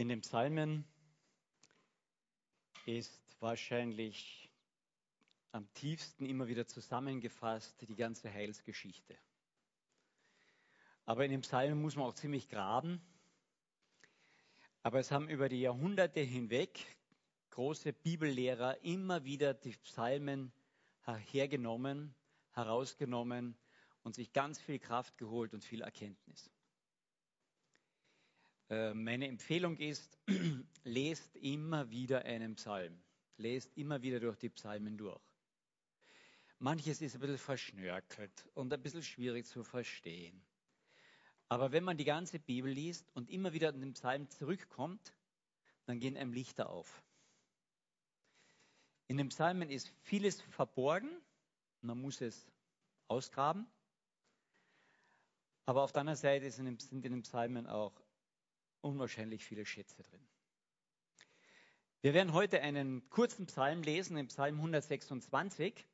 In den Psalmen ist wahrscheinlich am tiefsten immer wieder zusammengefasst die ganze Heilsgeschichte. Aber in den Psalmen muss man auch ziemlich graben. Aber es haben über die Jahrhunderte hinweg große Bibellehrer immer wieder die Psalmen hergenommen, herausgenommen und sich ganz viel Kraft geholt und viel Erkenntnis. Äh, meine Empfehlung ist, lest immer wieder einen Psalm. Lest immer wieder durch die Psalmen durch. Manches ist ein bisschen verschnörkelt und ein bisschen schwierig zu verstehen. Aber wenn man die ganze Bibel liest und immer wieder an den Psalm zurückkommt, dann gehen einem Lichter auf. In den Psalmen ist vieles verborgen, man muss es ausgraben. Aber auf der anderen Seite sind in den Psalmen auch unwahrscheinlich viele Schätze drin. Wir werden heute einen kurzen Psalm lesen, im Psalm 126.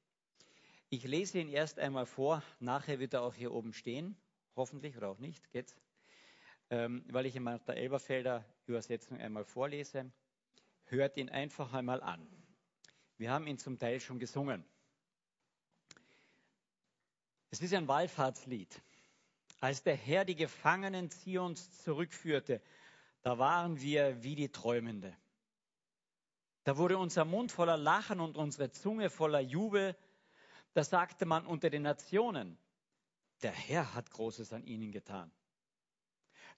Ich lese ihn erst einmal vor, nachher wird er auch hier oben stehen, hoffentlich oder auch nicht, geht's? Ähm, weil ich in meiner Elberfelder Übersetzung einmal vorlese. Hört ihn einfach einmal an. Wir haben ihn zum Teil schon gesungen. Es ist ein Wallfahrtslied. Als der Herr die Gefangenen Zions zurückführte, da waren wir wie die Träumende. Da wurde unser Mund voller Lachen und unsere Zunge voller Jubel. Da sagte man unter den Nationen, der Herr hat Großes an ihnen getan.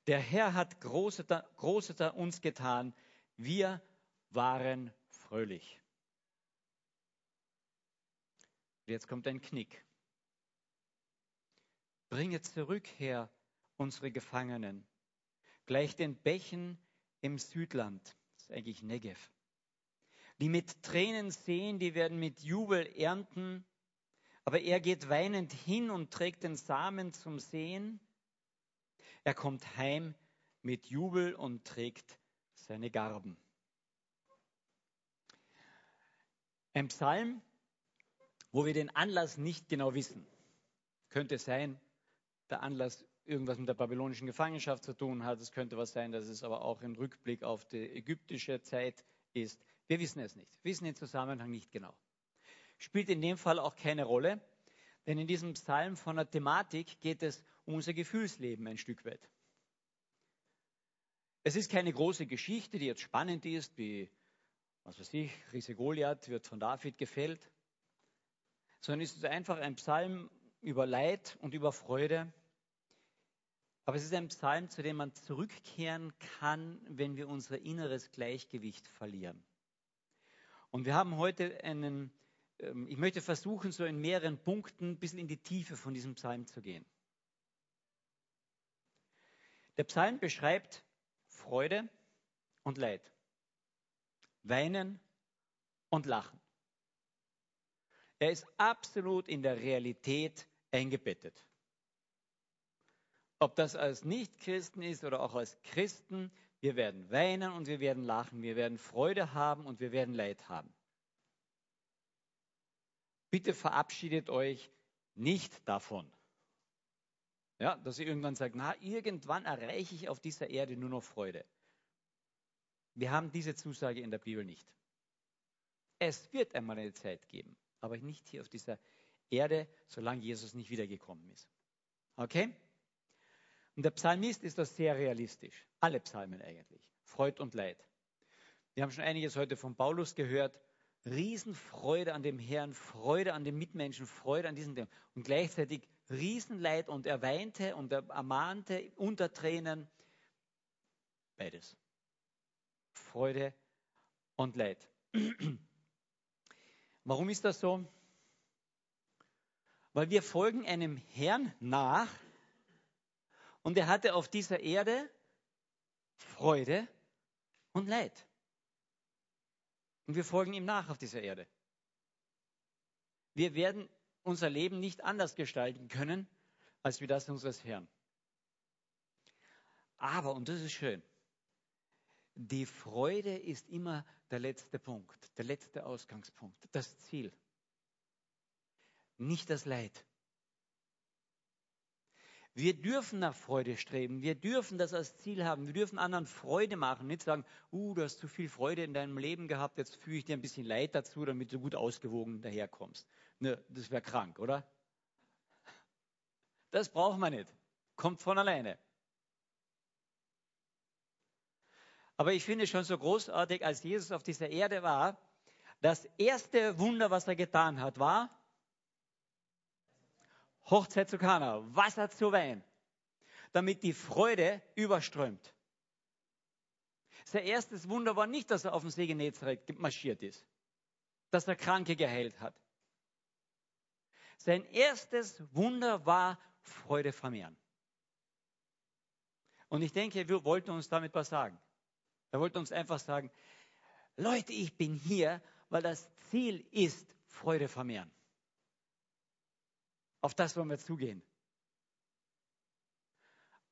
Der Herr hat Großes, an uns getan. Wir waren fröhlich. Jetzt kommt ein Knick. Bringe zurück her unsere Gefangenen, gleich den Bächen im Südland, das ist eigentlich Negev. Die mit Tränen sehen, die werden mit Jubel ernten, aber er geht weinend hin und trägt den Samen zum Sehen. Er kommt heim mit Jubel und trägt seine Garben. Ein Psalm, wo wir den Anlass nicht genau wissen. Könnte sein, der Anlass irgendwas mit der babylonischen Gefangenschaft zu tun hat. Es könnte was sein, dass es aber auch ein Rückblick auf die ägyptische Zeit ist. Wir wissen es nicht. Wissen den Zusammenhang nicht genau. Spielt in dem Fall auch keine Rolle, denn in diesem Psalm von der Thematik geht es um unser Gefühlsleben ein Stück weit. Es ist keine große Geschichte, die jetzt spannend ist, wie, was weiß ich, Riese Goliath wird von David gefällt, sondern es ist einfach ein Psalm über Leid und über Freude, aber es ist ein Psalm, zu dem man zurückkehren kann, wenn wir unser inneres Gleichgewicht verlieren. Und wir haben heute einen, ähm, ich möchte versuchen, so in mehreren Punkten ein bisschen in die Tiefe von diesem Psalm zu gehen. Der Psalm beschreibt Freude und Leid, Weinen und Lachen. Er ist absolut in der Realität eingebettet. Ob das als Nichtchristen ist oder auch als Christen, wir werden weinen und wir werden lachen, wir werden Freude haben und wir werden Leid haben. Bitte verabschiedet euch nicht davon. Ja, dass ihr irgendwann sagt, na, irgendwann erreiche ich auf dieser Erde nur noch Freude. Wir haben diese Zusage in der Bibel nicht. Es wird einmal eine Zeit geben, aber nicht hier auf dieser Erde, solange Jesus nicht wiedergekommen ist. Okay? Und der Psalmist ist das sehr realistisch. Alle Psalmen eigentlich. Freud und Leid. Wir haben schon einiges heute von Paulus gehört. Riesenfreude an dem Herrn, Freude an den Mitmenschen, Freude an diesen Dingen. Und gleichzeitig Riesenleid und er weinte und er ermahnte unter Tränen. Beides. Freude und Leid. Warum ist das so? Weil wir folgen einem Herrn nach, und er hatte auf dieser Erde Freude und Leid. Und wir folgen ihm nach auf dieser Erde. Wir werden unser Leben nicht anders gestalten können, als wie das unseres Herrn. Aber, und das ist schön, die Freude ist immer der letzte Punkt, der letzte Ausgangspunkt, das Ziel. Nicht das Leid. Wir dürfen nach Freude streben. Wir dürfen das als Ziel haben. Wir dürfen anderen Freude machen. Nicht sagen, uh, du hast zu viel Freude in deinem Leben gehabt, jetzt fühle ich dir ein bisschen Leid dazu, damit du gut ausgewogen daherkommst. Ne, das wäre krank, oder? Das braucht man nicht. Kommt von alleine. Aber ich finde es schon so großartig, als Jesus auf dieser Erde war, das erste Wunder, was er getan hat, war Hochzeit zu Kana, Wasser zu Wein, damit die Freude überströmt. Sein erstes Wunder war nicht, dass er auf dem See Genezareth marschiert ist, dass er Kranke geheilt hat. Sein erstes Wunder war Freude vermehren. Und ich denke, wir wollten uns damit was sagen. Er wollte uns einfach sagen, Leute, ich bin hier, weil das Ziel ist Freude vermehren. Auf das wollen wir zugehen.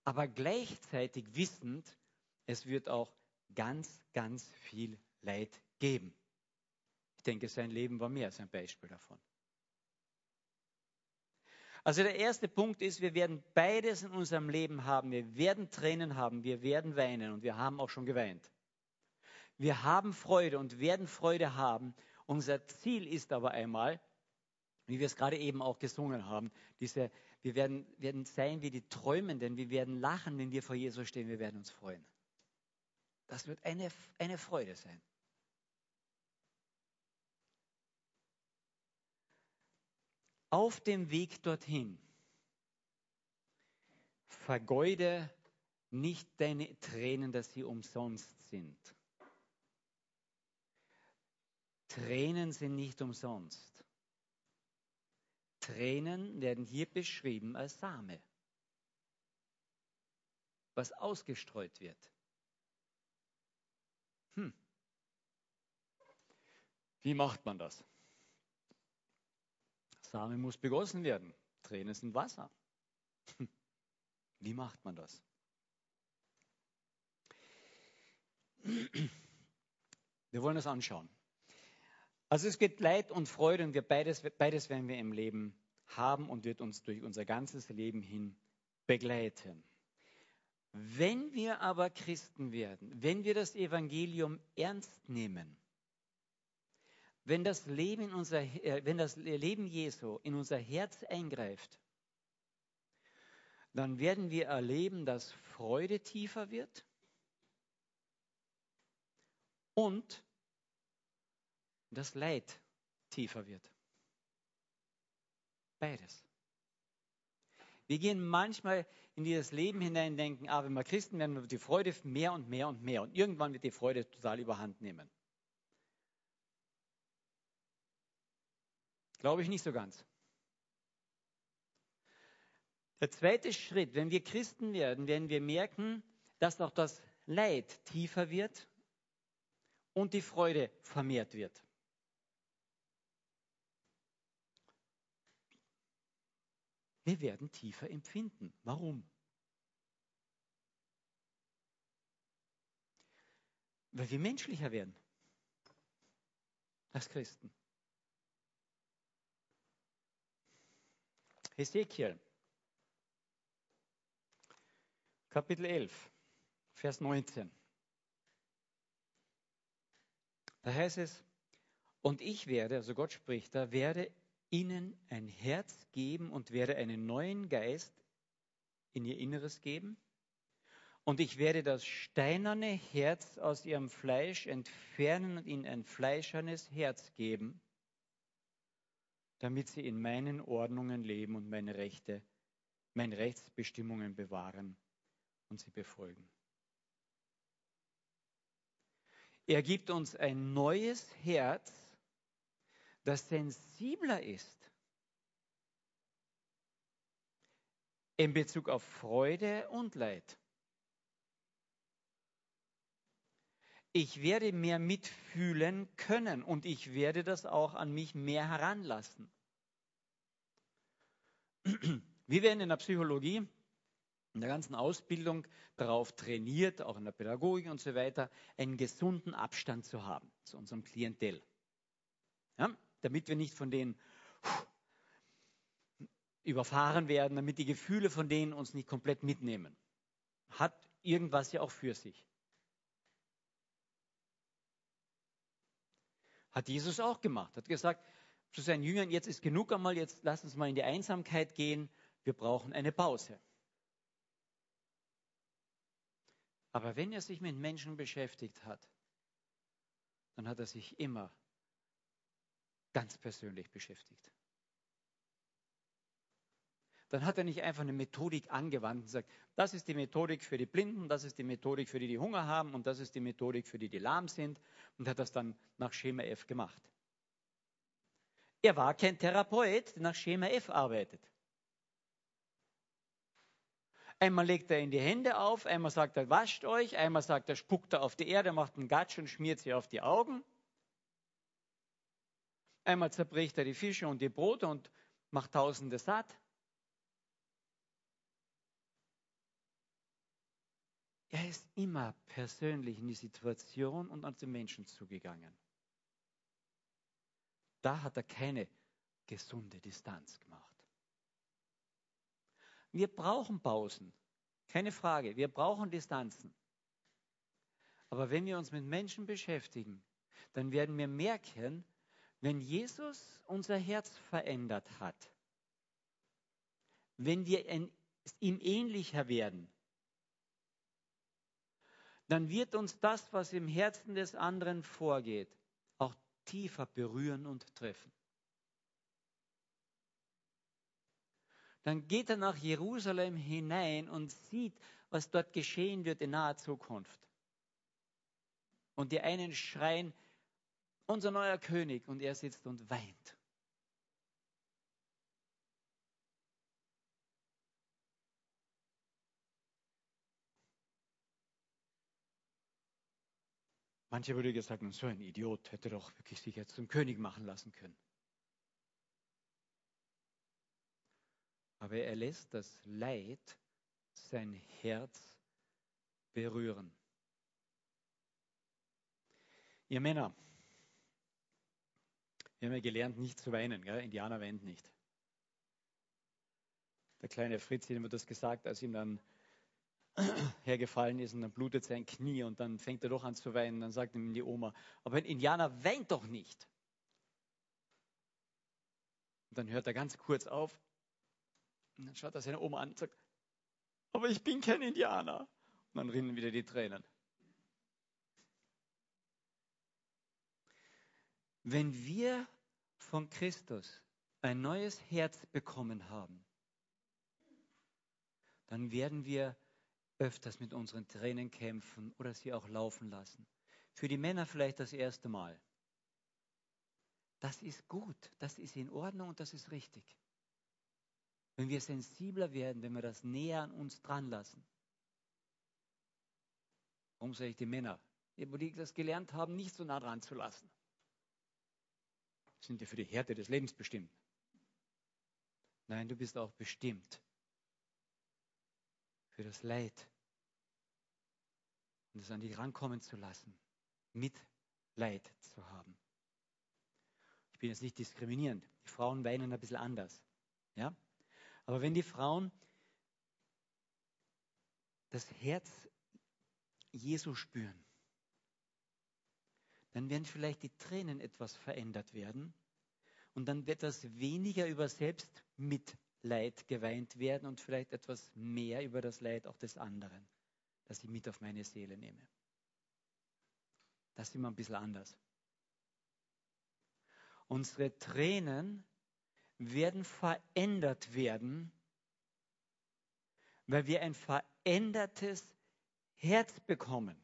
Aber gleichzeitig wissend, es wird auch ganz, ganz viel Leid geben. Ich denke, sein Leben war mehr als ein Beispiel davon. Also der erste Punkt ist, wir werden beides in unserem Leben haben. Wir werden Tränen haben, wir werden weinen und wir haben auch schon geweint. Wir haben Freude und werden Freude haben. Unser Ziel ist aber einmal, wie wir es gerade eben auch gesungen haben, diese, wir werden, werden sein wie die Träumenden, wir werden lachen, wenn wir vor Jesus stehen, wir werden uns freuen. Das wird eine, eine Freude sein. Auf dem Weg dorthin vergeude nicht deine Tränen, dass sie umsonst sind. Tränen sind nicht umsonst. Tränen werden hier beschrieben als Same, was ausgestreut wird. Hm. Wie macht man das? Same muss begossen werden. Tränen sind Wasser. Wie macht man das? Wir wollen das anschauen. Also es gibt Leid und Freude und wir beides, beides werden wir im Leben haben und wird uns durch unser ganzes Leben hin begleiten. Wenn wir aber Christen werden, wenn wir das Evangelium ernst nehmen, wenn das Leben, in unser, äh, wenn das Leben Jesu in unser Herz eingreift, dann werden wir erleben, dass Freude tiefer wird und das Leid tiefer wird. Beides. Wir gehen manchmal in dieses Leben hinein und denken, ah, wenn wir Christen werden, wird die Freude mehr und mehr und mehr. Und irgendwann wird die Freude total überhand nehmen. Glaube ich nicht so ganz. Der zweite Schritt, wenn wir Christen werden, werden wir merken, dass auch das Leid tiefer wird und die Freude vermehrt wird. Wir werden tiefer empfinden. Warum? Weil wir menschlicher werden. Als Christen. Hesekiel, Kapitel 11, Vers 19. Da heißt es, und ich werde, also Gott spricht, da werde ihnen ein Herz geben und werde einen neuen Geist in ihr Inneres geben. Und ich werde das steinerne Herz aus ihrem Fleisch entfernen und ihnen ein fleischernes Herz geben, damit sie in meinen Ordnungen leben und meine Rechte, meine Rechtsbestimmungen bewahren und sie befolgen. Er gibt uns ein neues Herz, das sensibler ist in Bezug auf Freude und Leid. Ich werde mehr mitfühlen können und ich werde das auch an mich mehr heranlassen. Wir werden in der Psychologie, in der ganzen Ausbildung darauf trainiert, auch in der Pädagogik und so weiter, einen gesunden Abstand zu haben zu unserem Klientel. Ja? damit wir nicht von denen überfahren werden, damit die Gefühle von denen uns nicht komplett mitnehmen. Hat irgendwas ja auch für sich. Hat Jesus auch gemacht. Hat gesagt zu seinen Jüngern, jetzt ist genug einmal, jetzt lass uns mal in die Einsamkeit gehen. Wir brauchen eine Pause. Aber wenn er sich mit Menschen beschäftigt hat, dann hat er sich immer ganz persönlich beschäftigt. Dann hat er nicht einfach eine Methodik angewandt und gesagt, das ist die Methodik für die Blinden, das ist die Methodik für die, die Hunger haben und das ist die Methodik für die, die lahm sind und hat das dann nach Schema F gemacht. Er war kein Therapeut, der nach Schema F arbeitet. Einmal legt er in die Hände auf, einmal sagt er, wascht euch, einmal sagt er, spuckt er auf die Erde, macht einen Gatsch und schmiert sie auf die Augen. Einmal zerbricht er die Fische und die Brote und macht Tausende satt. Er ist immer persönlich in die Situation und an den Menschen zugegangen. Da hat er keine gesunde Distanz gemacht. Wir brauchen Pausen, keine Frage. Wir brauchen Distanzen. Aber wenn wir uns mit Menschen beschäftigen, dann werden wir merken, wenn Jesus unser Herz verändert hat, wenn wir ihm ähnlicher werden, dann wird uns das, was im Herzen des anderen vorgeht, tiefer berühren und treffen. Dann geht er nach Jerusalem hinein und sieht, was dort geschehen wird in naher Zukunft. Und die einen schreien, unser neuer König, und er sitzt und weint. Manche würde gesagt, so ein Idiot hätte doch wirklich sich jetzt zum König machen lassen können. Aber er lässt das Leid sein Herz berühren. Ihr Männer, wir haben ja gelernt, nicht zu weinen. Gell? Indianer weint nicht. Der kleine Fritz hat immer das gesagt, als ihm dann hergefallen ist und dann blutet sein Knie und dann fängt er doch an zu weinen. Dann sagt ihm die Oma, aber ein Indianer weint doch nicht. Und dann hört er ganz kurz auf und dann schaut er seine Oma an und sagt, aber ich bin kein Indianer. Und dann rinnen wieder die Tränen. Wenn wir von Christus ein neues Herz bekommen haben, dann werden wir öfters mit unseren Tränen kämpfen oder sie auch laufen lassen. Für die Männer vielleicht das erste Mal. Das ist gut, das ist in Ordnung und das ist richtig. Wenn wir sensibler werden, wenn wir das näher an uns dran lassen. Warum sage ich die Männer? Wo die das gelernt haben, nicht so nah dran zu lassen. Sind ja für die Härte des Lebens bestimmt. Nein, du bist auch bestimmt für das Leid und es an dich rankommen zu lassen, Mitleid zu haben. Ich bin jetzt nicht diskriminierend. Die Frauen weinen ein bisschen anders. Ja? Aber wenn die Frauen das Herz Jesu spüren, dann werden vielleicht die Tränen etwas verändert werden und dann wird das weniger über Selbstmitleid geweint werden und vielleicht etwas mehr über das Leid auch des anderen das ich mit auf meine Seele nehme. Das ist immer ein bisschen anders. Unsere Tränen werden verändert werden, weil wir ein verändertes Herz bekommen.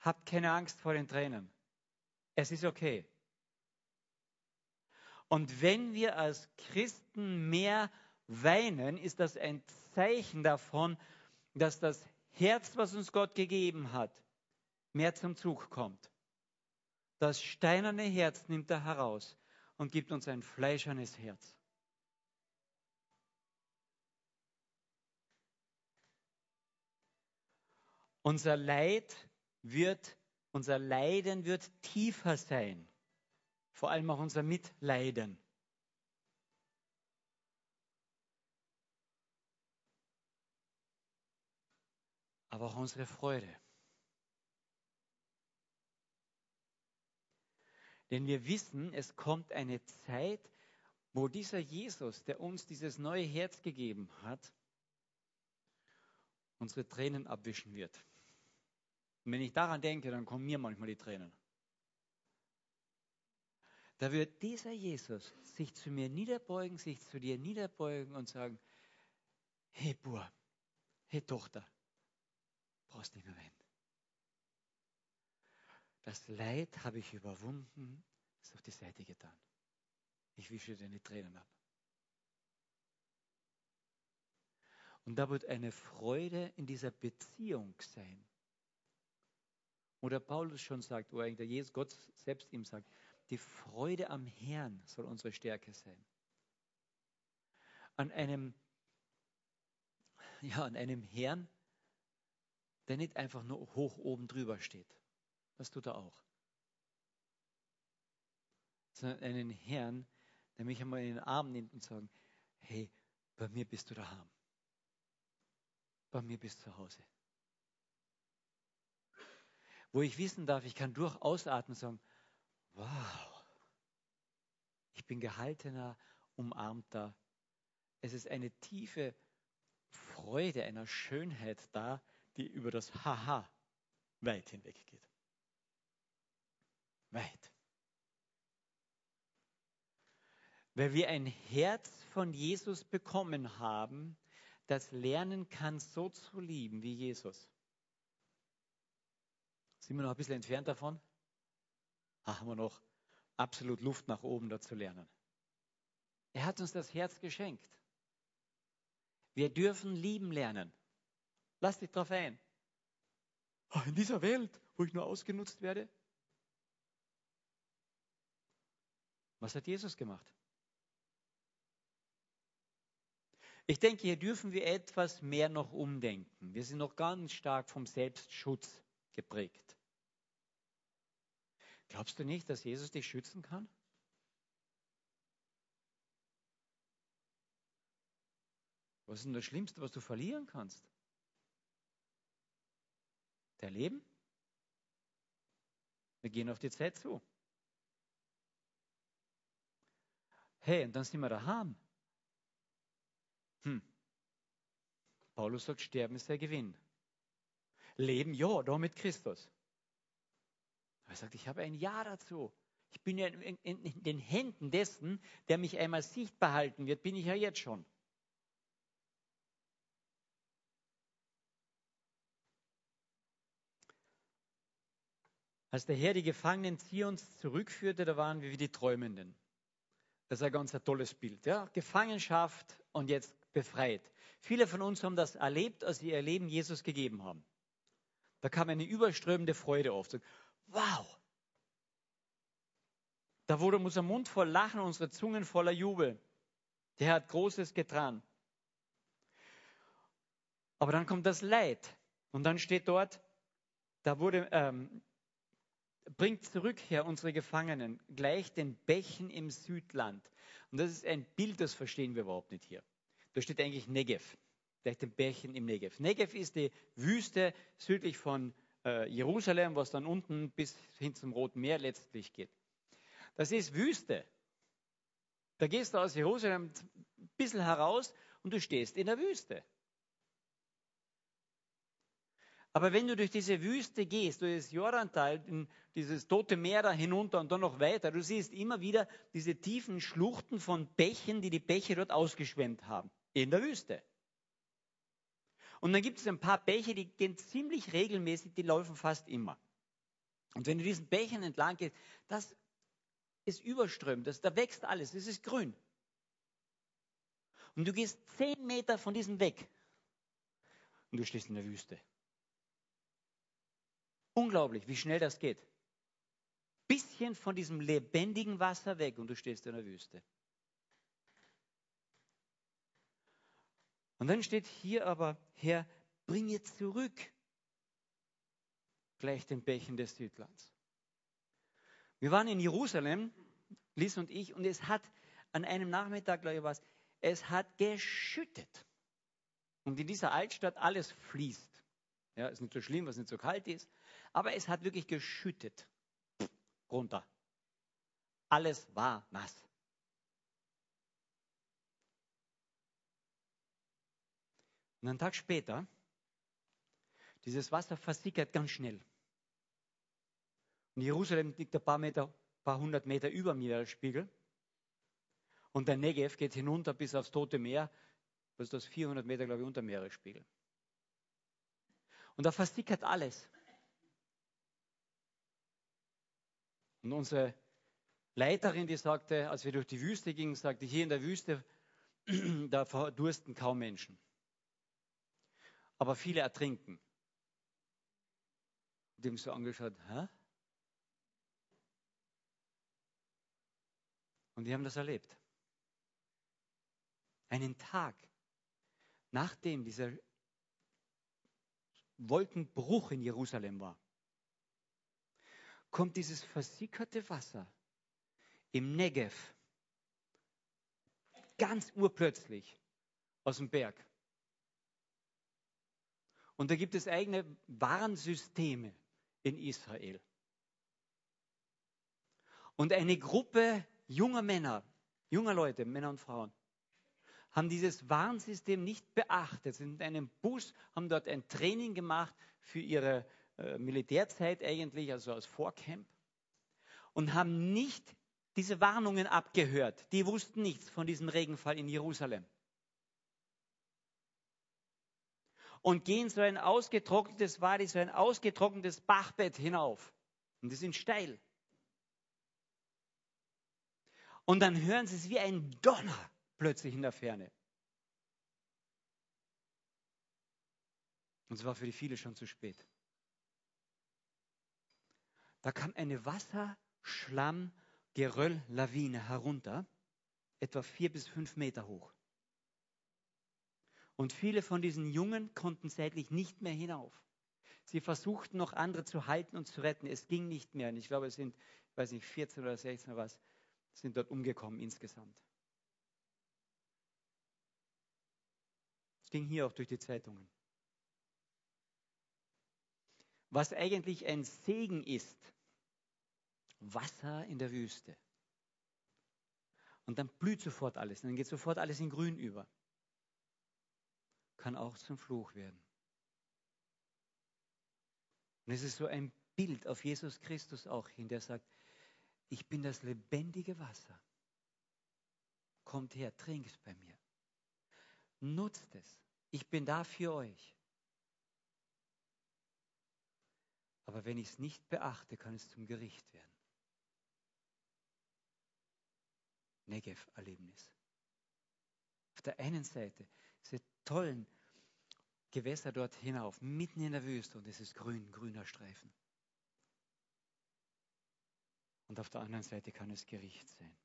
Habt keine Angst vor den Tränen. Es ist okay. Und wenn wir als Christen mehr weinen, ist das ein Zeichen davon, dass das Herz, was uns Gott gegeben hat, mehr zum Zug kommt. Das steinerne Herz nimmt er heraus und gibt uns ein fleischernes Herz. Unser Leid wird, unser Leiden wird tiefer sein vor allem auch unser Mitleiden. Aber auch unsere Freude. Denn wir wissen, es kommt eine Zeit, wo dieser Jesus, der uns dieses neue Herz gegeben hat, unsere Tränen abwischen wird. Und wenn ich daran denke, dann kommen mir manchmal die Tränen. Da wird dieser Jesus sich zu mir niederbeugen, sich zu dir niederbeugen und sagen, hey Bur, hey Tochter, brauchst nicht mehr weinen. Das Leid habe ich überwunden, ist auf die Seite getan. Ich wische deine Tränen ab. Und da wird eine Freude in dieser Beziehung sein. Oder Paulus schon sagt, oder eigentlich Jesus Gott selbst ihm sagt, die Freude am Herrn soll unsere Stärke sein. An einem, ja, an einem Herrn, der nicht einfach nur hoch oben drüber steht. Das tut er auch. Sondern einen Herrn, der mich einmal in den Arm nimmt und sagt, hey, bei mir bist du daheim. Bei mir bist du zu Hause. Wo ich wissen darf, ich kann durchaus atmen und sagen, wow, ich bin gehaltener, umarmter. Es ist eine tiefe Freude, einer Schönheit da, die über das Haha weit hinweg geht. Weit. Weil wir ein Herz von Jesus bekommen haben, das lernen kann, so zu lieben wie Jesus. Sind wir noch ein bisschen entfernt davon? Haben wir noch absolut Luft nach oben, da zu lernen. Er hat uns das Herz geschenkt. Wir dürfen lieben lernen. Lass dich drauf ein. In dieser Welt, wo ich nur ausgenutzt werde? Was hat Jesus gemacht? Ich denke, hier dürfen wir etwas mehr noch umdenken. Wir sind noch ganz stark vom Selbstschutz geprägt. Glaubst du nicht, dass Jesus dich schützen kann? Was ist denn das Schlimmste, was du verlieren kannst? Der Leben? Wir gehen auf die Zeit zu. Hey, und dann sind wir daheim. Hm. Paulus sagt, Sterben ist der Gewinn. Leben, ja, da mit Christus. Er sagt, ich habe ein Ja dazu. Ich bin ja in, in, in, den Händen dessen, der mich einmal sichtbar halten wird, bin ich ja jetzt schon. Als der Herr die Gefangenen Zions zurückführte, da waren wir wie die Träumenden. Das ist ein ganz tolles Bild. Ja? Gefangenschaft und jetzt befreit. Viele von uns haben das erlebt, als sie ihr Leben Jesus gegeben haben. Da kam eine überströmende Freude auf. Wow! Da wurde unser Mund voll Lachen, unsere Zungen voller Jubel. Der hat Großes getan. Aber dann kommt das Leid. Und dann steht dort, da wurde, ähm, bringt zurück her unsere Gefangenen, gleich den Bächen im Südland. Und das ist ein Bild, das verstehen wir überhaupt nicht hier. Da steht eigentlich Negev, gleich den Bächen im Negev. Negev ist die Wüste südlich von äh, Jerusalem, was dann unten bis hin zum Roten Meer letztlich geht. Das ist Wüste. Da gehst du aus Jerusalem ein bisschen heraus und du stehst in der Wüste. Aber wenn du durch diese Wüste gehst, durch das Jordantal, dieses tote Meer da hinunter und dann noch weiter, du siehst immer wieder diese tiefen Schluchten von Bächen, die die Bäche dort ausgeschwemmt haben. In der Wüste. Und dann gibt es ein paar Bäche, die gehen ziemlich regelmäßig, die laufen fast immer. Und wenn du diesen Bächen entlang gehst, das ist überströmt, das, da wächst alles, es ist grün. Und du gehst zehn Meter von diesem weg und du stehst in der Wüste. Unglaublich, wie schnell das geht. Bisschen von diesem lebendigen Wasser weg und du stehst in der Wüste. Und dann steht hier aber, Herr, bringe zurück gleich den Bächen des Südlands. Wir waren in Jerusalem, Liz und ich, und es hat an einem Nachmittag, glaube ich, was, es hat geschüttet. Und in dieser Altstadt alles fließt. Ja, ist nicht so schlimm, was nicht so kalt ist. Aber es hat wirklich geschüttet runter. Alles war nass. Und einen Tag später, dieses Wasser versickert ganz schnell. Und Jerusalem liegt ein paar Meter, paar hundert Meter über dem Meeresspiegel. Und der Negev geht hinunter bis aufs Tote Meer. Was ist das? 400 Meter, glaube ich, unter dem Meeresspiegel. Und da versickert alles. Und unsere Leiterin, die sagte, als wir durch die Wüste gingen, sagte, hier in der Wüste, da verdursten kaum Menschen. Aber viele ertrinken. Haben so angeschaut, hä? Und die haben das erlebt. Einen Tag, nachdem dieser Wolkenbruch in Jerusalem war, kommt dieses versickerte Wasser im Negev ganz urplötzlich aus dem Berg. Und da gibt es eigene Warnsysteme in Israel. Und eine Gruppe junger Männer, junger Leute, Männer und Frauen, haben dieses Warnsystem nicht beachtet, sind in einem Bus, haben dort ein Training gemacht für ihre äh, Militärzeit eigentlich, also als Vorcamp, und haben nicht diese Warnungen abgehört. Die wussten nichts von diesem Regenfall in Jerusalem. Und gehen so ein ausgetrocknetes Wadi, so ein ausgetrocknetes Bachbett hinauf. Und die sind steil. Und dann hören sie es wie ein Donner plötzlich in der Ferne. Und es war für die viele schon zu spät. Da kam eine Wasserschlamm-Geröll-Lawine herunter, etwa vier bis fünf Meter hoch. Und viele von diesen Jungen konnten seitlich nicht mehr hinauf. Sie versuchten noch andere zu halten und zu retten. Es ging nicht mehr. Und ich glaube, es sind, ich weiß nicht, 14 oder 16 oder was, sind dort umgekommen insgesamt. Es ging hier auch durch die Zeitungen. Was eigentlich ein Segen ist, Wasser in der Wüste. Und dann blüht sofort alles, dann geht sofort alles in Grün über. Kann auch zum Fluch werden. Und es ist so ein Bild auf Jesus Christus auch hin, der sagt, ich bin das lebendige Wasser. Kommt her, trinkt bei mir. Nutzt es. Ich bin da für euch. Aber wenn ich es nicht beachte, kann es zum Gericht werden. Negev-Erlebnis. Auf der einen Seite tollen Gewässer dort hinauf, mitten in der Wüste und es ist grün, grüner Streifen. Und auf der anderen Seite kann es Gericht sein.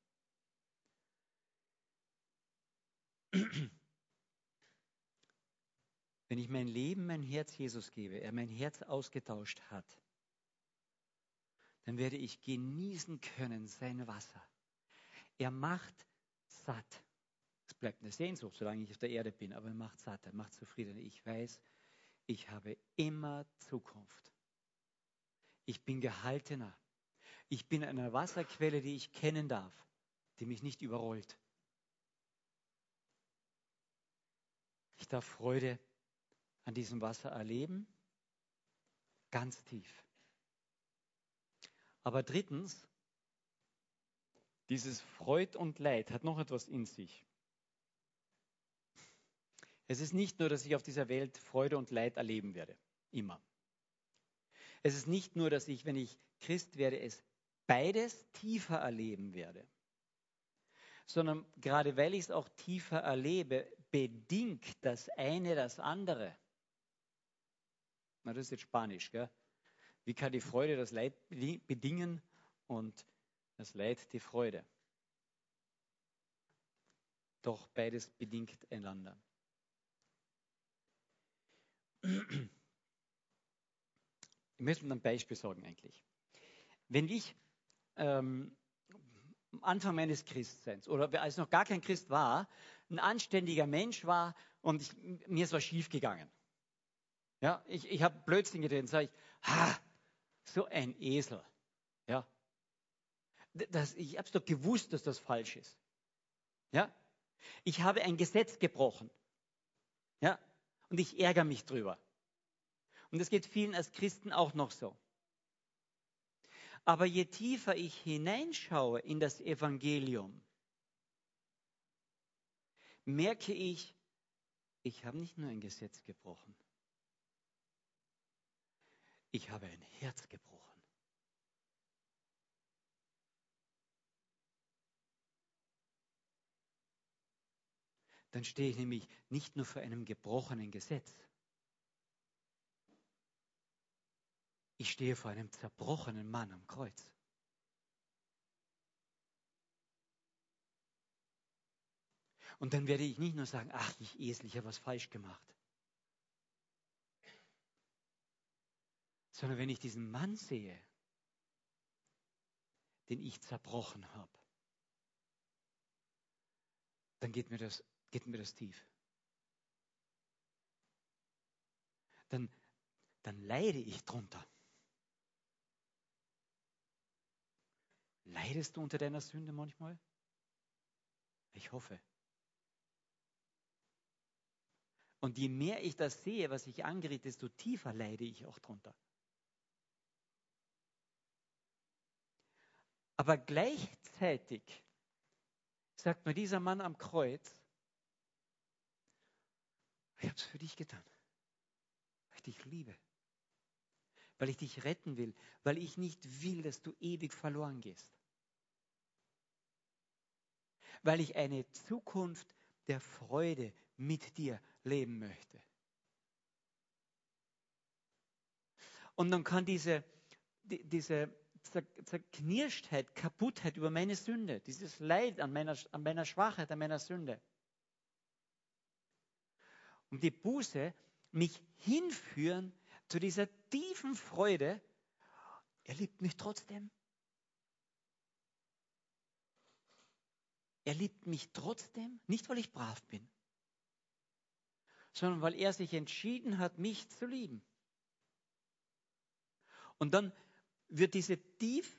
Wenn ich mein Leben, mein Herz Jesus gebe, er mein Herz ausgetauscht hat, dann werde ich genießen können sein Wasser. Er macht satt. Bleibt eine Sehnsucht, solange ich auf der Erde bin, aber er macht satt, macht zufrieden. Ich weiß, ich habe immer Zukunft. Ich bin gehaltener. Ich bin eine Wasserquelle, die ich kennen darf, die mich nicht überrollt. Ich darf Freude an diesem Wasser erleben, ganz tief. Aber drittens, dieses Freud und Leid hat noch etwas in sich. Es ist nicht nur, dass ich auf dieser Welt Freude und Leid erleben werde, immer. Es ist nicht nur, dass ich, wenn ich Christ werde, es beides tiefer erleben werde, sondern gerade weil ich es auch tiefer erlebe, bedingt das eine das andere. Na, das ist jetzt Spanisch, gell? Wie kann die Freude das Leid bedingen und das Leid die Freude? Doch beides bedingt einander. Ich möchte ein Beispiel sagen eigentlich. Wenn ich ähm, am Anfang meines Christseins oder als noch gar kein Christ war, ein anständiger Mensch war und ich, mir ist was schief gegangen. Ja, ich, ich habe Blödsinn geredet, sage ich, ha, so ein Esel. Ja, das, ich habe es doch gewusst, dass das falsch ist. Ja, ich habe ein Gesetz gebrochen. Ja, und ich ärgere mich drüber. Und das geht vielen als Christen auch noch so. Aber je tiefer ich hineinschaue in das Evangelium, merke ich, ich habe nicht nur ein Gesetz gebrochen, ich habe ein Herz gebrochen. Dann stehe ich nämlich nicht nur vor einem gebrochenen Gesetz, Ich stehe vor einem zerbrochenen Mann am Kreuz. Und dann werde ich nicht nur sagen, ach, ich Esel, ich habe was falsch gemacht. Sondern wenn ich diesen Mann sehe, den ich zerbrochen habe, dann geht mir das, geht mir das tief. Dann, dann leide ich drunter. Leidest du unter deiner Sünde manchmal? Ich hoffe. Und je mehr ich das sehe, was ich angeriet, desto tiefer leide ich auch drunter. Aber gleichzeitig sagt mir dieser Mann am Kreuz, ich habe es für dich getan, weil ich dich liebe, weil ich dich retten will, weil ich nicht will, dass du ewig verloren gehst. Weil ich eine Zukunft der Freude mit dir leben möchte. Und dann kann diese, diese Zerknirschtheit, Kaputtheit über meine Sünde, dieses Leid an meiner, an meiner Schwachheit, an meiner Sünde, und die Buße mich hinführen zu dieser tiefen Freude, er liebt mich trotzdem. Er liebt mich trotzdem, nicht weil ich brav bin, sondern weil er sich entschieden hat, mich zu lieben. Und dann wird diese tief,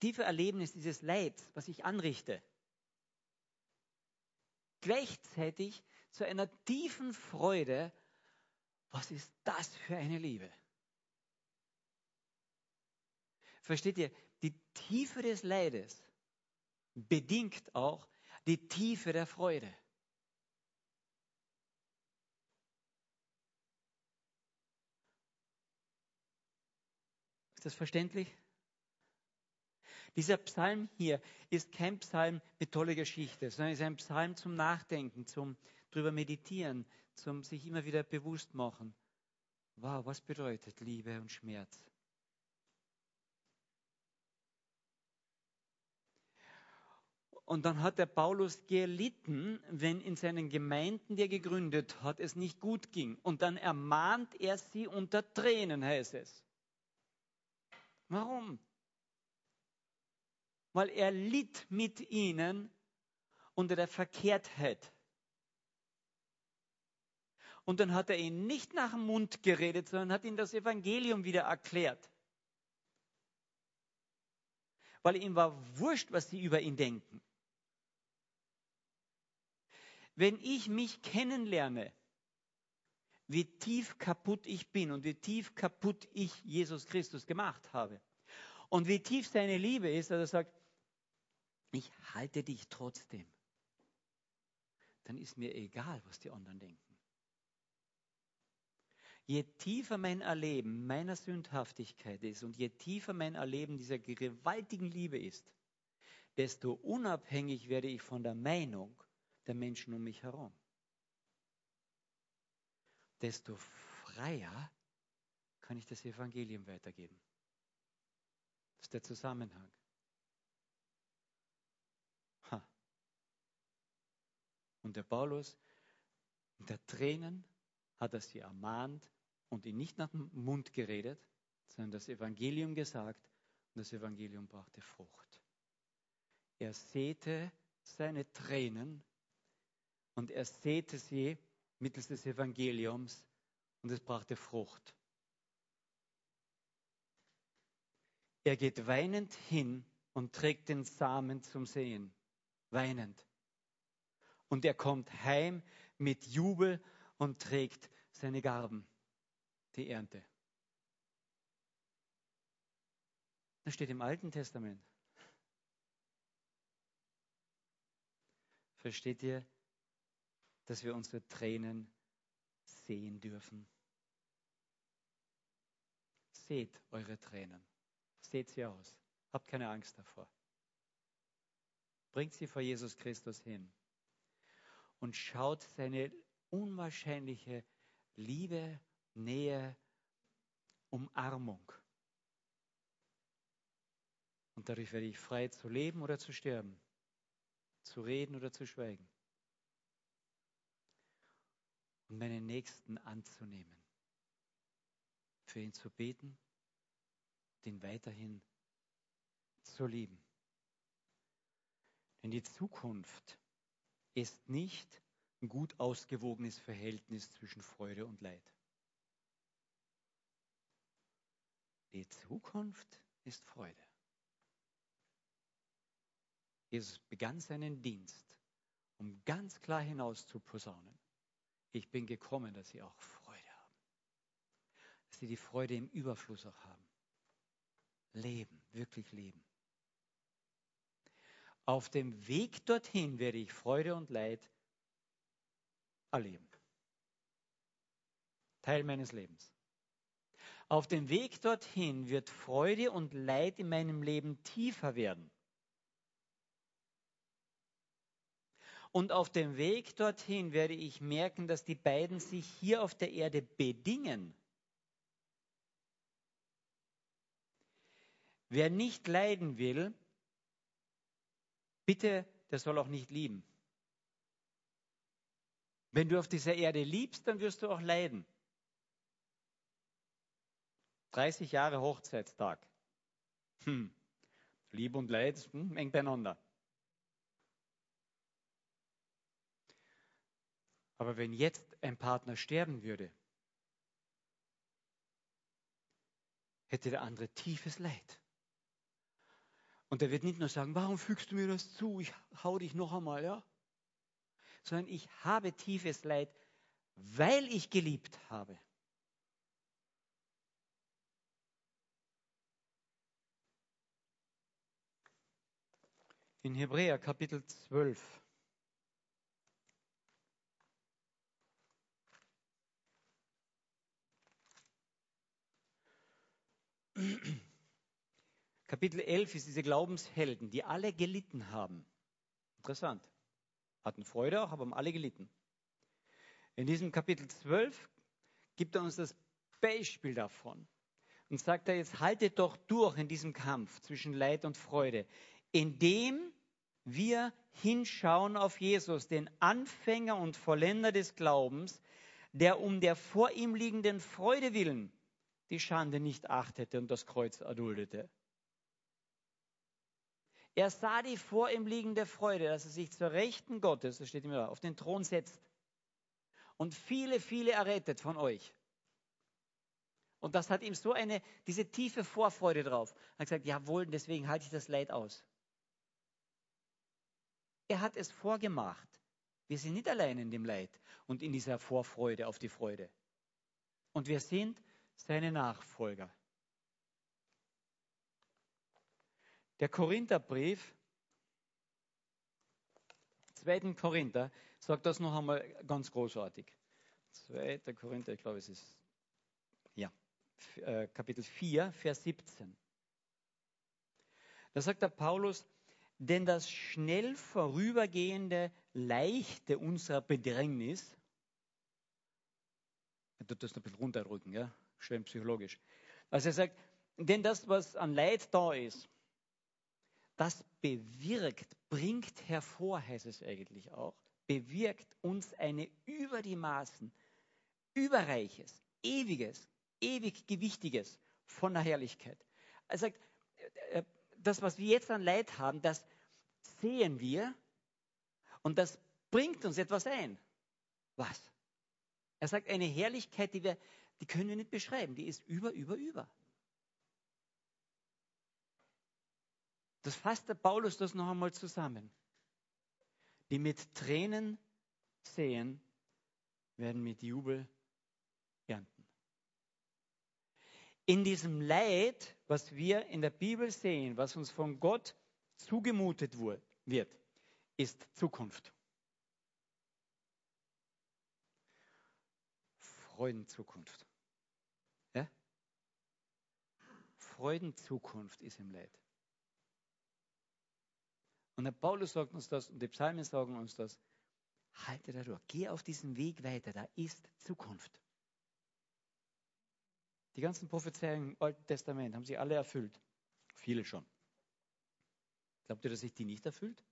tiefe Erlebnis dieses Leids, was ich anrichte, gleichzeitig zu einer tiefen Freude. Was ist das für eine Liebe? Versteht ihr? Die Tiefe des Leides bedingt auch die Tiefe der Freude. Ist das verständlich? Dieser Psalm hier ist kein Psalm mit toller Geschichte, sondern ist ein Psalm zum Nachdenken, zum drüber meditieren, zum sich immer wieder bewusst machen. Wow, was bedeutet Liebe und Schmerz? Und dann hat der Paulus gelitten, wenn in seinen Gemeinden, die er gegründet hat, es nicht gut ging. Und dann ermahnt er sie unter Tränen, heißt es. Warum? Weil er litt mit ihnen unter der Verkehrtheit. Und dann hat er ihnen nicht nach dem Mund geredet, sondern hat ihnen das Evangelium wieder erklärt. Weil ihm war wurscht, was sie über ihn denken. Wenn ich mich kennenlerne, wie tief kaputt ich bin und wie tief kaputt ich Jesus Christus gemacht habe und wie tief seine Liebe ist, dass er sagt, ich halte dich trotzdem, dann ist mir egal, was die anderen denken. Je tiefer mein Erleben meiner Sündhaftigkeit ist und je tiefer mein Erleben dieser gewaltigen Liebe ist, desto unabhängig werde ich von der Meinung der Menschen um mich herum. Desto freier kann ich das Evangelium weitergeben. Das ist der Zusammenhang. Ha. Und der Paulus, unter Tränen hat er sie ermahnt und ihn nicht nach dem Mund geredet, sondern das Evangelium gesagt und das Evangelium brachte Frucht. Er säte seine Tränen und er säte sie mittels des Evangeliums und es brachte Frucht. Er geht weinend hin und trägt den Samen zum Sehen. Weinend. Und er kommt heim mit Jubel und trägt seine Garben, die Ernte. Das steht im Alten Testament. Versteht ihr, dass wir unsere Tränen sehen dürfen? Seht eure Tränen. Seht sie aus. Habt keine Angst davor. Bringt sie vor Jesus Christus hin und schaut seine unwahrscheinliche Liebe, Nähe, Umarmung. Und dadurch werde ich frei zu leben oder zu sterben, zu reden oder zu schweigen und meinen Nächsten anzunehmen, für ihn zu beten, den weiterhin zu lieben. Denn die Zukunft ist nicht ein gut ausgewogenes Verhältnis zwischen Freude und Leid. Die Zukunft ist Freude. Jesus begann seinen Dienst, um ganz klar hinaus zu posaunen. Ich bin gekommen, dass sie auch Freude haben. Dass sie die Freude im Überfluss auch haben. Leben, wirklich leben. Auf dem Weg dorthin werde ich Freude und Leid erleben. Teil meines Lebens. Auf dem Weg dorthin wird Freude und Leid in meinem Leben tiefer werden. Und auf dem Weg dorthin werde ich merken, dass die beiden sich hier auf der Erde bedingen. Wer nicht leiden will, bitte, der soll auch nicht lieben. Wenn du auf dieser Erde liebst, dann wirst du auch leiden. 30 Jahre Hochzeitstag. Hm. Liebe und Leid hm, eng beieinander. Aber wenn jetzt ein Partner sterben würde, hätte der andere tiefes Leid. Und er wird nicht nur sagen, warum fügst du mir das zu? Ich hau dich noch einmal, ja? Sondern ich habe tiefes Leid, weil ich geliebt habe. In Hebräer Kapitel 12 Kapitel 11 ist diese Glaubenshelden, die alle gelitten haben. Interessant. Hatten Freude auch, aber haben alle gelitten. In diesem Kapitel 12 gibt er uns das Beispiel davon und sagt er jetzt, haltet doch durch in diesem Kampf zwischen Leid und Freude, indem wir hinschauen auf Jesus, den Anfänger und Vollender des Glaubens, der um der vor ihm liegenden Freude willen die Schande nicht achtete und das Kreuz erduldete. Er sah die vor ihm liegende Freude, dass er sich zur Rechten Gottes, das steht immer da, auf den Thron setzt und viele, viele errettet von euch. Und das hat ihm so eine, diese tiefe Vorfreude drauf. Er hat gesagt, jawohl, deswegen halte ich das Leid aus. Er hat es vorgemacht. Wir sind nicht allein in dem Leid und in dieser Vorfreude auf die Freude. Und wir sind seine Nachfolger. Der Korintherbrief, 2. Korinther, sagt das noch einmal ganz großartig. 2. Korinther, ich glaube, es ist ja, äh, Kapitel 4, Vers 17. Da sagt der Paulus, denn das schnell vorübergehende Leichte unserer Bedrängnis, ich tue das ein bisschen runterdrücken, ja, schön psychologisch. Also er sagt, denn das, was an Leid da ist, das bewirkt, bringt hervor, heißt es eigentlich auch, bewirkt uns eine über die Maßen, überreiches, ewiges, ewig gewichtiges von der Herrlichkeit. Er sagt, äh, das, was wir jetzt an Leid haben, das sehen wir und das bringt uns etwas ein. Was? Er sagt, eine Herrlichkeit, die wir die können wir nicht beschreiben. Die ist über, über, über. Das fasst der Paulus das noch einmal zusammen. Die mit Tränen sehen, werden mit Jubel ernten. In diesem Leid, was wir in der Bibel sehen, was uns von Gott zugemutet wird, ist Zukunft. Freudenzukunft. Ja? Freudenzukunft ist im Leid. Und der Paulus sagt uns das und die Psalmen sagen uns das. Halte da durch. Geh auf diesen Weg weiter. Da ist Zukunft. Die ganzen Prophezeiungen im Alten Testament haben sie alle erfüllt. Viele schon. Glaubt ihr, dass sich die nicht erfüllt?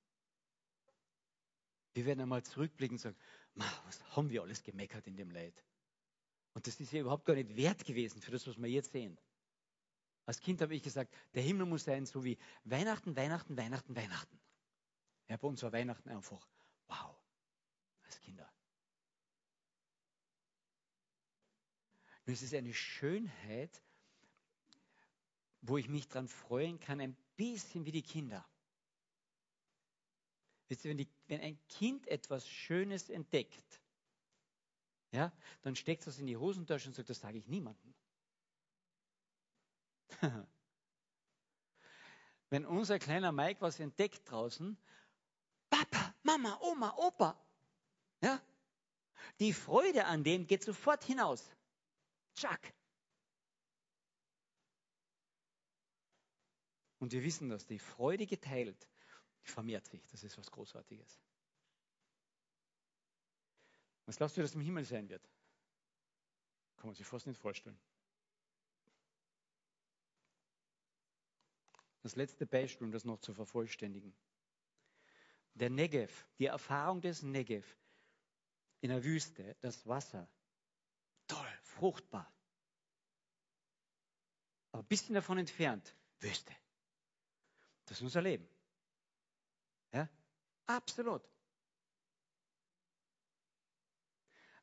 Wir werden einmal zurückblicken und sagen, was haben wir alles gemeckert in dem Leid? Und das ist ja überhaupt gar nicht wert gewesen für das, was wir jetzt sehen. Als Kind habe ich gesagt, der Himmel muss sein so wie Weihnachten, Weihnachten, Weihnachten, Weihnachten. Ja, bei uns war Weihnachten einfach wow, als Kinder. Und es ist eine Schönheit, wo ich mich daran freuen kann, ein bisschen wie die Kinder. Wisst ihr, wenn, die, wenn ein Kind etwas Schönes entdeckt, ja, dann steckt es in die Hosentasche und sagt, das sage ich niemandem. wenn unser kleiner Mike was entdeckt draußen, Papa, Mama, Oma, Opa, ja, die Freude an dem geht sofort hinaus. Chuck. Und wir wissen, dass die Freude geteilt vermehrt sich. Das ist was Großartiges. Was glaubst du, dass im Himmel sein wird? Kann man sich fast nicht vorstellen. Das letzte Beispiel, um das noch zu vervollständigen. Der Negev, die Erfahrung des Negev in der Wüste, das Wasser, toll, fruchtbar. Aber ein bisschen davon entfernt, Wüste. Das ist unser Leben. Ja? Absolut.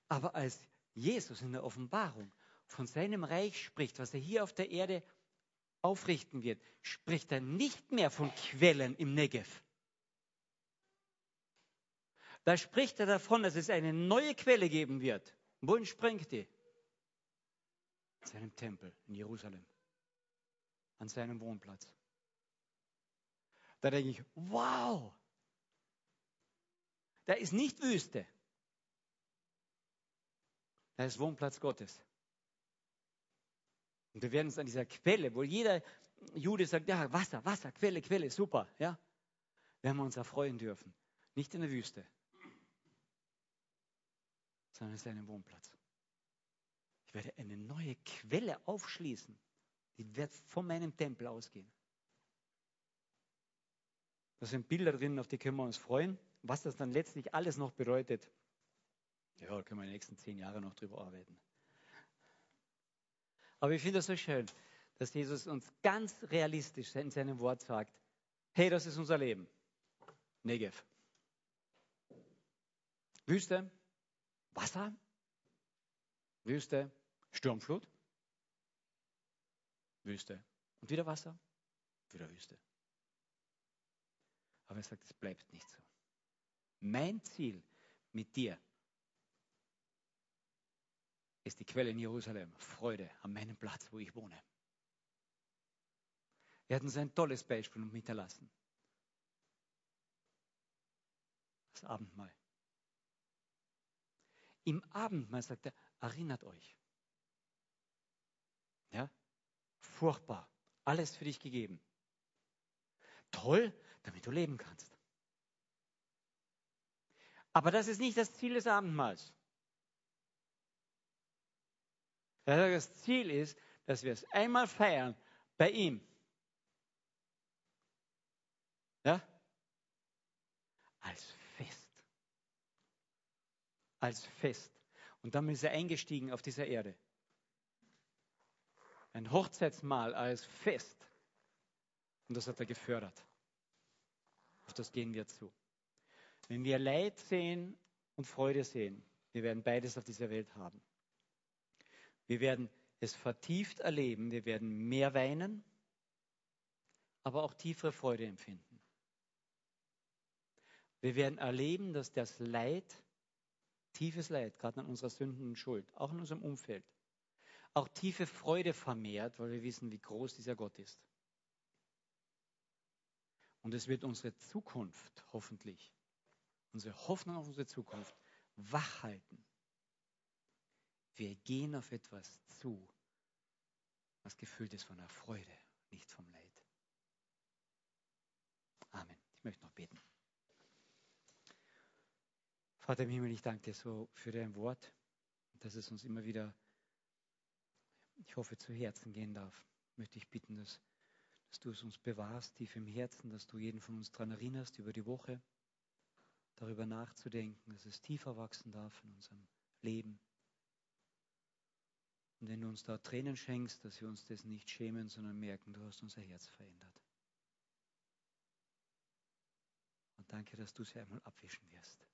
Aber als Jesus in der Offenbarung von seinem Reich spricht, was er hier auf der Erde aufrichten wird, spricht er nicht mehr von Quellen im Negev. Da spricht er davon, dass es eine neue Quelle geben wird. Wohin springt die? In seinem Tempel in Jerusalem. An seinem Wohnplatz. Da denke ich, wow, da ist nicht Wüste. Da ist Wohnplatz Gottes. Und wir werden uns an dieser Quelle, wo jeder Jude sagt, ja, Wasser, Wasser, Quelle, Quelle, super, ja, werden wir uns erfreuen dürfen. Nicht in der Wüste, sondern es ist ein Wohnplatz. Ich werde eine neue Quelle aufschließen. Die wird von meinem Tempel ausgehen. Da sind Bilder drin, auf die können wir uns freuen. Was das dann letztlich alles noch bedeutet, ja, können wir in den nächsten zehn Jahren noch drüber arbeiten. Aber ich finde es so schön, dass Jesus uns ganz realistisch in seinem Wort sagt, hey, das ist unser Leben. Negev. Wüste, Wasser, Wüste, Sturmflut, Wüste und wieder Wasser, wieder Wüste. Aber er sagt, es bleibt nicht so. Mein Ziel mit dir ist die Quelle in Jerusalem. Freude an meinem Platz, wo ich wohne. Er hat uns ein tolles Beispiel hinterlassen. Das Abendmahl. Im Abendmahl sagt er, erinnert euch. Ja? Furchtbar. Alles für dich gegeben. Toll, damit du leben kannst. Aber das ist nicht das Ziel des Abendmahls. Das Ziel ist, dass wir es einmal feiern bei ihm. Ja? Als. Als Fest. Und dann ist er eingestiegen auf dieser Erde. Ein Hochzeitsmahl als Fest. Und das hat er gefördert. Auf das gehen wir zu. Wenn wir Leid sehen und Freude sehen, wir werden beides auf dieser Welt haben. Wir werden es vertieft erleben, wir werden mehr weinen, aber auch tiefere Freude empfinden. Wir werden erleben, dass das Leid, tiefes Leid, gerade an unserer Sünden und Schuld, auch in unserem Umfeld, auch tiefe Freude vermehrt, weil wir wissen, wie groß dieser Gott ist. Und es wird unsere Zukunft hoffentlich, unsere Hoffnung auf unsere Zukunft wach halten. Wir gehen auf etwas zu, was gefüllt ist von der Freude, nicht vom Leid. Amen. Ich möchte noch beten. Vater im Himmel, ich danke dir so für dein Wort, dass es uns immer wieder, ich hoffe, zu Herzen gehen darf. Möchte ich bitten, dass, dass du es uns bewahrst, tief im Herzen, dass du jeden von uns daran erinnerst, über die Woche darüber nachzudenken, dass es tiefer wachsen darf in unserem Leben. Und wenn du uns da Tränen schenkst, dass wir uns das nicht schämen, sondern merken, du hast unser Herz verändert. Und danke, dass du es einmal abwischen wirst.